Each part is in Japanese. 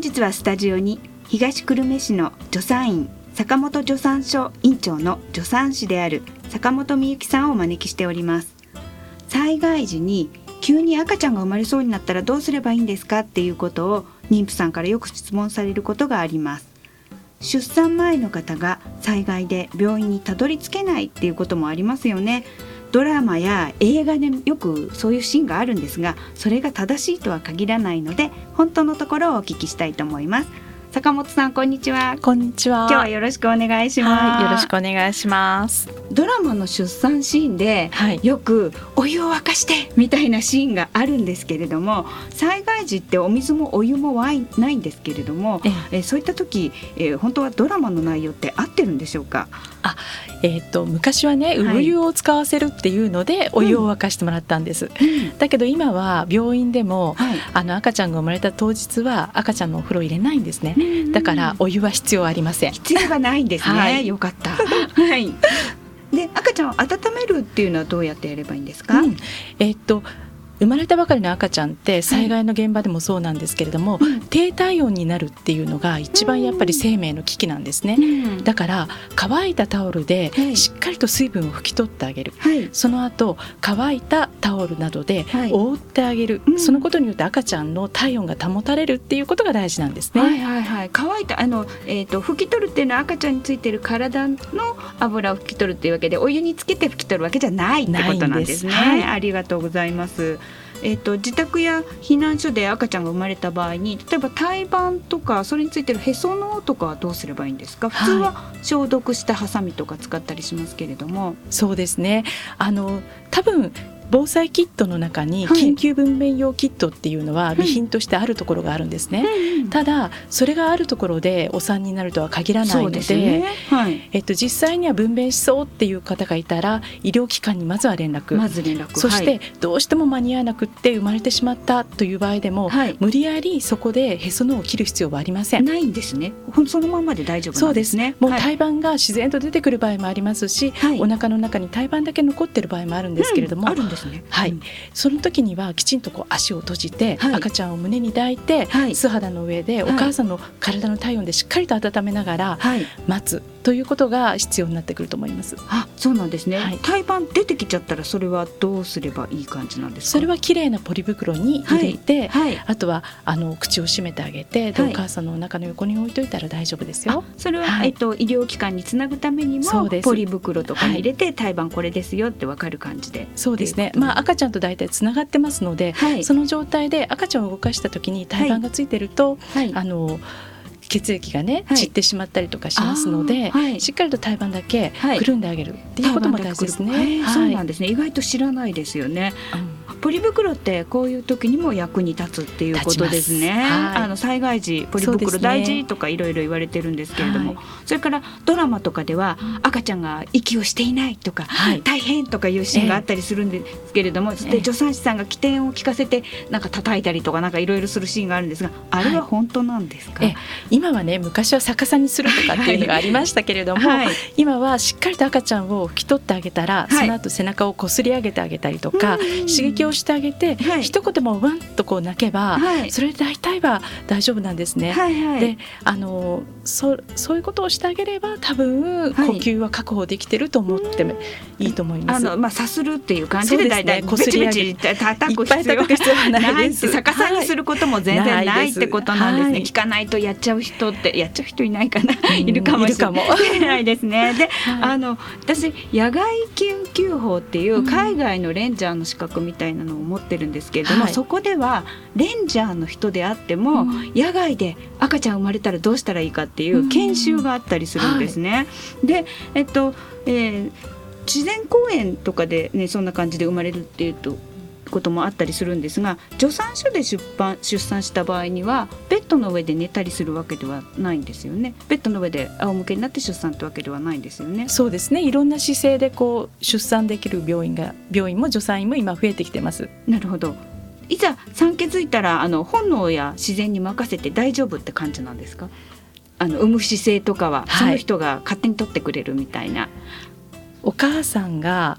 本日はスタジオに東久留米市の助産院坂本助産所院長の助産師である坂本美幸さんをお招きしております。災害時に急に赤ちゃんが生まれそうになったらどうすればいいんですかっていうことを妊婦さんからよく質問されることがあります。出産前の方が災害で病院にたどり着けないっていうこともありますよね。ドラマや映画でよくそういうシーンがあるんですがそれが正しいとは限らないので本当のところをお聞きしたいと思います。坂本さんこんにちは。こんにちは。今日はよろしくお願いします、はい、よろしくお願いします。ドラマの出産シーンで、はい、よくお湯を沸かしてみたいなシーンがあるんですけれども災害時ってお水もお湯もないんですけれどもええ。そういった時、えー、本当はドラマの内容って合ってるんでしょうか？あえーと、昔はね産湯を使わせるっていうので、お湯を沸かしてもらったんです、うん、だけど今は病院でも、はい、あの赤ちゃんが生まれた当日は赤ちゃんのお風呂入れないんですね、だからお湯は必要ありません。必要がないんですね、はい、よかった。はい。で赤ちゃんを温めるっていうのはどうやってやればいいんですか、うん、えっ、ー、と生まれたばかりの赤ちゃんって災害の現場でもそうなんですけれども、はい、低体温になるっていうのが一番やっぱり生命の危機なんですね、うん、だから乾いたタオルでしっかりと水分を拭き取ってあげる、はい、その後乾いたタオルなどで覆ってあげる、はい、そのことによって赤ちゃんの体温が保たれるっていうことが大事なんですね。はいはいはい、乾いたあの、えーと、拭き取るっていうのは赤ちゃんについてる体の油を拭き取るっていうわけでお湯につけて拭き取るわけじゃないってことなんですね。はい、ありがとうございます。えーと、自宅や避難所で赤ちゃんが生まれた場合に例えば胎盤とかそれについてるへその緒とかはどうすればいいんですか？普通は消毒したハサミとか使ったりしますけれども、はい、そうですね。あの多分防災キットの中に緊急分娩用キットっていうのは備品としてあるところがあるんですね、はい、ただそれがあるところでお産になるとは限らないので、ね。はい、えっと、実際には分娩しそうっていう方がいたら医療機関にまずは連絡。まず連絡。そしてどうしても間に合わなくって生まれてしまったという場合でも、はい、無理やりそこでへその緒を切る必要はありません。ないんですね。そのままで大丈夫そうです。ねもう胎盤が自然と出てくる場合もありますし、はい、お腹の中に胎盤だけ残ってる場合もあるんですけれども、うん、あるんですね。はい、うん。その時にはきちんとこう足を閉じて、はい、赤ちゃんを胸に抱いて、はい、素肌の上でお母さんの体の体温でしっかりと温めながら待つということが必要になってくると思います。あ、そうなんですね。はい、胎盤出てきちゃったらそれはどうすればいい感じなんですか？それは綺麗なポリ袋に入れて、はいはい、あとはあの口を閉めてあげて、でお母さんのお腹の横に置いといたら大丈夫ですよ。それは、えっと医療機関につなぐためにもポリ袋とかに入れて、胎盤これですよってわかる感じで。そうですね。まあ赤ちゃんと大体つながってますので、その状態で赤ちゃんを動かした時に胎盤がついてると、あの。血液がね、散ってしまったりとかしますので、はい、しっかりと胎盤だけくるんであげる。っていうことも大事ですね。そうなんですね。意外と知らないですよね。うん、ポリ袋ってこういう時にも役に立つっていうことですね。あの災害時ポリ袋大事とかいろいろ言われてるんですけれども、それからドラマとかでは赤ちゃんが息をしていないとか、大変とかいうシーンがあったりするんですけれども、で助産師さんが起点を聞かせてなんか叩いたりとかなんかいろいろするシーンがあるんですが、あれは本当なんですか？今はね昔は逆さにするとかっていうのがありましたけれども、はい、今はしっかりと赤ちゃんを拭き取ってあげたら、はい、その後背中をこすり上げてあげたりとか、刺激をしてあげて、はい、一言もワンとこう泣けば、それで大体は大丈夫なんですね。はいはい、であのそそういうことをしてあげれば多分呼吸は確保できてると思ってもいいと思います。あのまあさするっていう感じで大体、こすり上げて叩く必要はないです。逆さにすることも全然ないってことなんですね。聞かないとやっちゃう人ってやっちゃう人いないかな、いるかも。しれないですね。で、あの私野外救急法っていう海外のレンジャーの資格みたいなのを持ってるんですけれども、そこではレンジャーの人であっても、野外で赤ちゃん生まれたらどうしたらいいかっていう研修があったりするんですね。で、えっと、えー自然公園とかでねそんな感じで生まれるっていうとこともあったりするんですが助産所で出版出産した場合にはベッドの上で寝たりするわけではないんですよね。ベッドの上で仰向けになって出産ってわけではないんですよね。そうですね。いろんな姿勢でこう出産できる病院が病院も助産院も今増えてきてます。なるほど。いざ産気づいたらあの本能や自然に任せて大丈夫って感じなんですか？あの産む姿勢とかは、その人が勝手に取ってくれるみたいな。お母さんが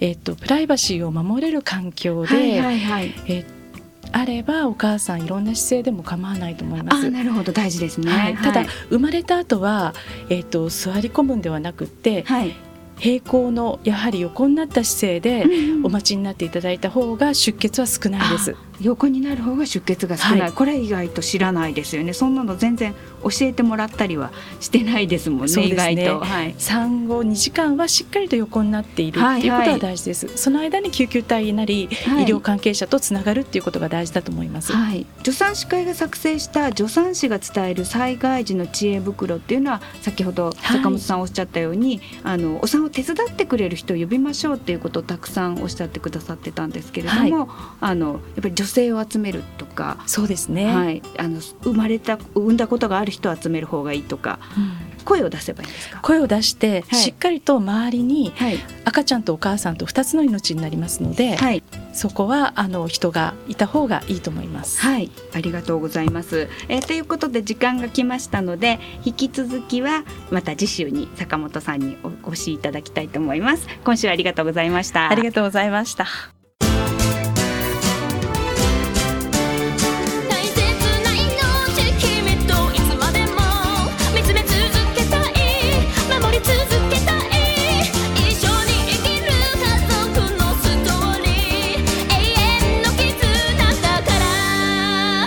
えーと、プライバシーを守れる環境で、はいはいはい、えーあればお母さんいろんな姿勢でも構わないと思います。なるほど大事ですね。はい、ただ、はい、生まれた後はえっ、ー、と座り込むんではなくて、はい、平行のやはり横になった姿勢でお待ちになっていただいた方が出血は少ないです。横になる方が出血が少ない、はい、これ意外と知らないですよね。そんなの全然教えてもらったりはしてないですもんね、ね、意外と、はい、産後2時間はしっかりと横になっているっていうことは大事です、はいはい、その間に救急隊なり、はい、医療関係者とつながるっていうことが大事だと思います、はい、助産師会が作成した助産師が伝える災害時の知恵袋っていうのは先ほど坂本さんおっしゃったように、あのお産を手伝ってくれる人を呼びましょうっていうことをたくさんおっしゃってくださってたんですけれども、あのやっぱり女性を集めるとかそうですね、はい、あの生まれた産んだことがある人を集める方がいいとか、うん、声を出せばいいんですか？声を出して、はい、しっかりと周りに、はい、赤ちゃんとお母さんと2つの命になりますので、はい、そこはあの人がいた方がいいと思います。はいありがとうございます、えー、ということで時間が来ましたので引き続きはまた次週に坂本さんにお越しいただきたいと思います。今週はありがとうございました。ありがとうございました。